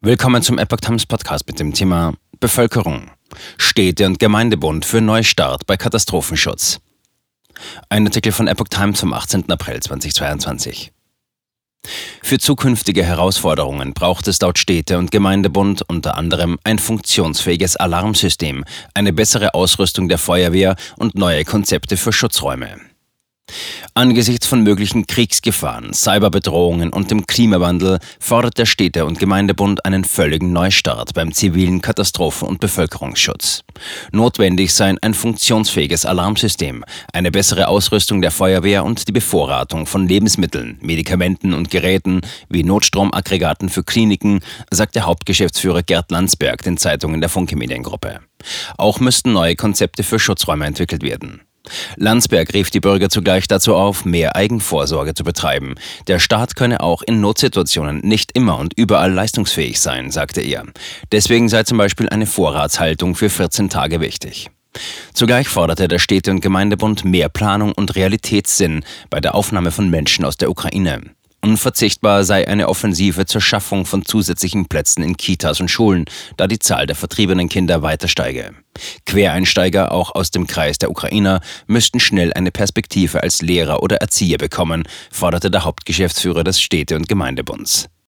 Willkommen zum Epoch Times Podcast mit dem Thema Bevölkerung. Städte- und Gemeindebund für Neustart bei Katastrophenschutz. Ein Artikel von Epoch Times vom 18. April 2022. Für zukünftige Herausforderungen braucht es laut Städte- und Gemeindebund unter anderem ein funktionsfähiges Alarmsystem, eine bessere Ausrüstung der Feuerwehr und neue Konzepte für Schutzräume. Angesichts von möglichen Kriegsgefahren, Cyberbedrohungen und dem Klimawandel fordert der Städte- und Gemeindebund einen völligen Neustart beim zivilen Katastrophen- und Bevölkerungsschutz. Notwendig seien ein funktionsfähiges Alarmsystem, eine bessere Ausrüstung der Feuerwehr und die Bevorratung von Lebensmitteln, Medikamenten und Geräten wie Notstromaggregaten für Kliniken, sagt der Hauptgeschäftsführer Gerd Landsberg den Zeitungen der Funke Mediengruppe. Auch müssten neue Konzepte für Schutzräume entwickelt werden. Landsberg rief die Bürger zugleich dazu auf, mehr Eigenvorsorge zu betreiben. Der Staat könne auch in Notsituationen nicht immer und überall leistungsfähig sein, sagte er. Deswegen sei zum Beispiel eine Vorratshaltung für 14 Tage wichtig. Zugleich forderte der Städte- und Gemeindebund mehr Planung und Realitätssinn bei der Aufnahme von Menschen aus der Ukraine. Unverzichtbar sei eine Offensive zur Schaffung von zusätzlichen Plätzen in Kitas und Schulen, da die Zahl der vertriebenen Kinder weiter steige. Quereinsteiger, auch aus dem Kreis der Ukrainer, müssten schnell eine Perspektive als Lehrer oder Erzieher bekommen, forderte der Hauptgeschäftsführer des Städte- und Gemeindebunds.